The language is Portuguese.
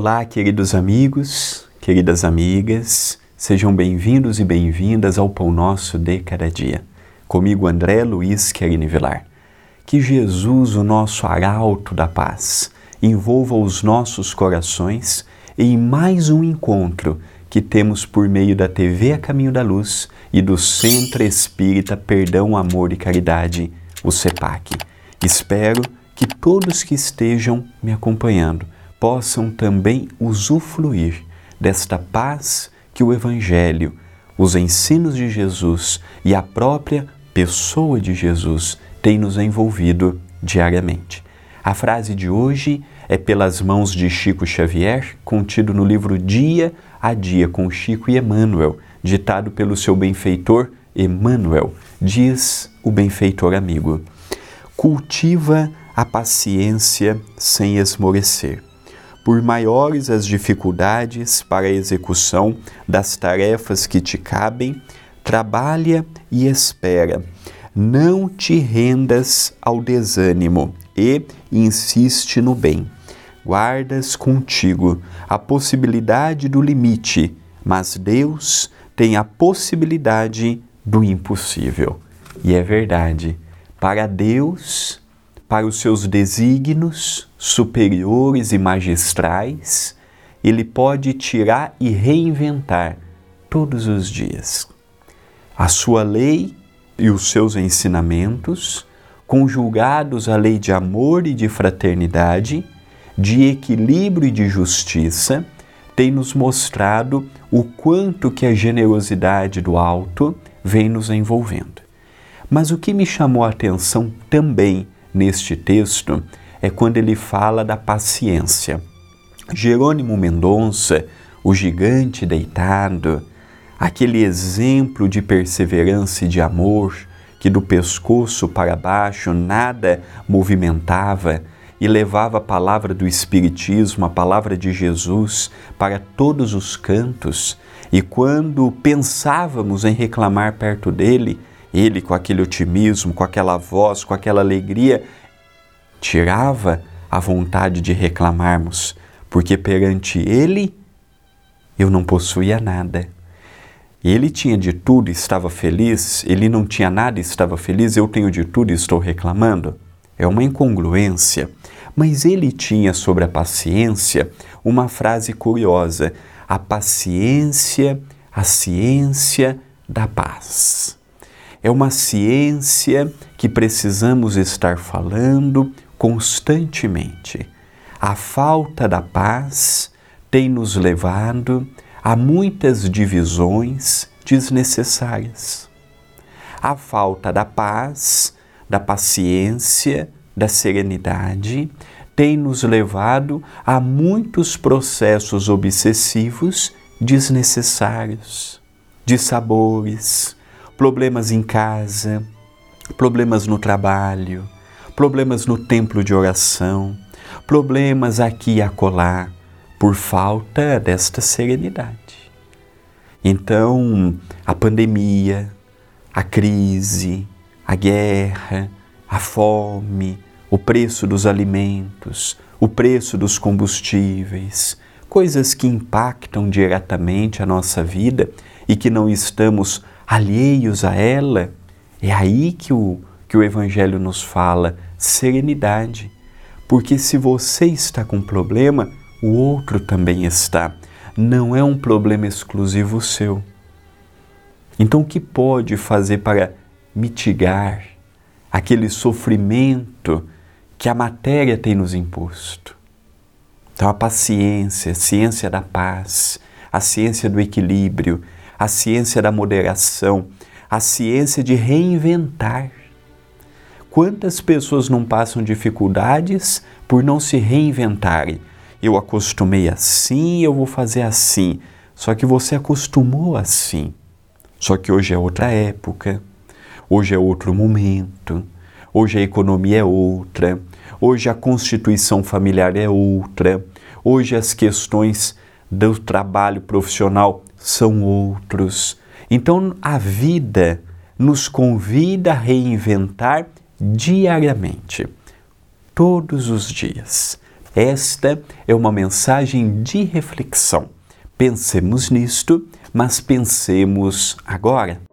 Olá, queridos amigos, queridas amigas, sejam bem-vindos e bem-vindas ao Pão Nosso de Cada Dia. Comigo, André Luiz Querini Vilar. Que Jesus, o nosso arauto da paz, envolva os nossos corações em mais um encontro que temos por meio da TV A Caminho da Luz e do Centro Espírita Perdão, Amor e Caridade, o CEPAC. Espero que todos que estejam me acompanhando possam também usufruir desta paz que o Evangelho, os ensinos de Jesus e a própria pessoa de Jesus têm nos envolvido diariamente. A frase de hoje é pelas mãos de Chico Xavier, contido no livro Dia a Dia com Chico e Emmanuel, ditado pelo seu benfeitor Emmanuel. Diz o benfeitor amigo: Cultiva a paciência sem esmorecer por maiores as dificuldades para a execução das tarefas que te cabem, trabalha e espera. Não te rendas ao desânimo e insiste no bem. Guardas contigo a possibilidade do limite, mas Deus tem a possibilidade do impossível. E é verdade, para Deus, para os seus desígnios, superiores e magistrais, ele pode tirar e reinventar todos os dias. A sua lei e os seus ensinamentos, conjugados à lei de amor e de fraternidade, de equilíbrio e de justiça, tem nos mostrado o quanto que a generosidade do alto vem nos envolvendo. Mas o que me chamou a atenção também neste texto é quando ele fala da paciência. Jerônimo Mendonça, o gigante deitado, aquele exemplo de perseverança e de amor que do pescoço para baixo nada movimentava e levava a palavra do Espiritismo, a palavra de Jesus para todos os cantos. E quando pensávamos em reclamar perto dele, ele, com aquele otimismo, com aquela voz, com aquela alegria, tirava a vontade de reclamarmos, porque perante ele eu não possuía nada. Ele tinha de tudo e estava feliz, ele não tinha nada e estava feliz, eu tenho de tudo e estou reclamando. É uma incongruência. Mas ele tinha sobre a paciência uma frase curiosa: a paciência, a ciência da paz. É uma ciência que precisamos estar falando, constantemente. A falta da paz tem nos levado a muitas divisões desnecessárias. A falta da paz, da paciência, da serenidade tem nos levado a muitos processos obsessivos desnecessários, de sabores, problemas em casa, problemas no trabalho, problemas no templo de oração, problemas aqui e acolá, por falta desta serenidade. Então, a pandemia, a crise, a guerra, a fome, o preço dos alimentos, o preço dos combustíveis, coisas que impactam diretamente a nossa vida e que não estamos alheios a ela, é aí que o, que o Evangelho nos fala serenidade. Porque se você está com problema, o outro também está. Não é um problema exclusivo seu. Então, o que pode fazer para mitigar aquele sofrimento que a matéria tem nos imposto? Então, a paciência, a ciência da paz, a ciência do equilíbrio, a ciência da moderação, a ciência de reinventar Quantas pessoas não passam dificuldades por não se reinventarem? Eu acostumei assim, eu vou fazer assim. Só que você acostumou assim. Só que hoje é outra época, hoje é outro momento, hoje a economia é outra, hoje a constituição familiar é outra, hoje as questões do trabalho profissional são outros. Então a vida nos convida a reinventar diariamente, todos os dias. Esta é uma mensagem de reflexão. Pensemos nisto, mas pensemos agora.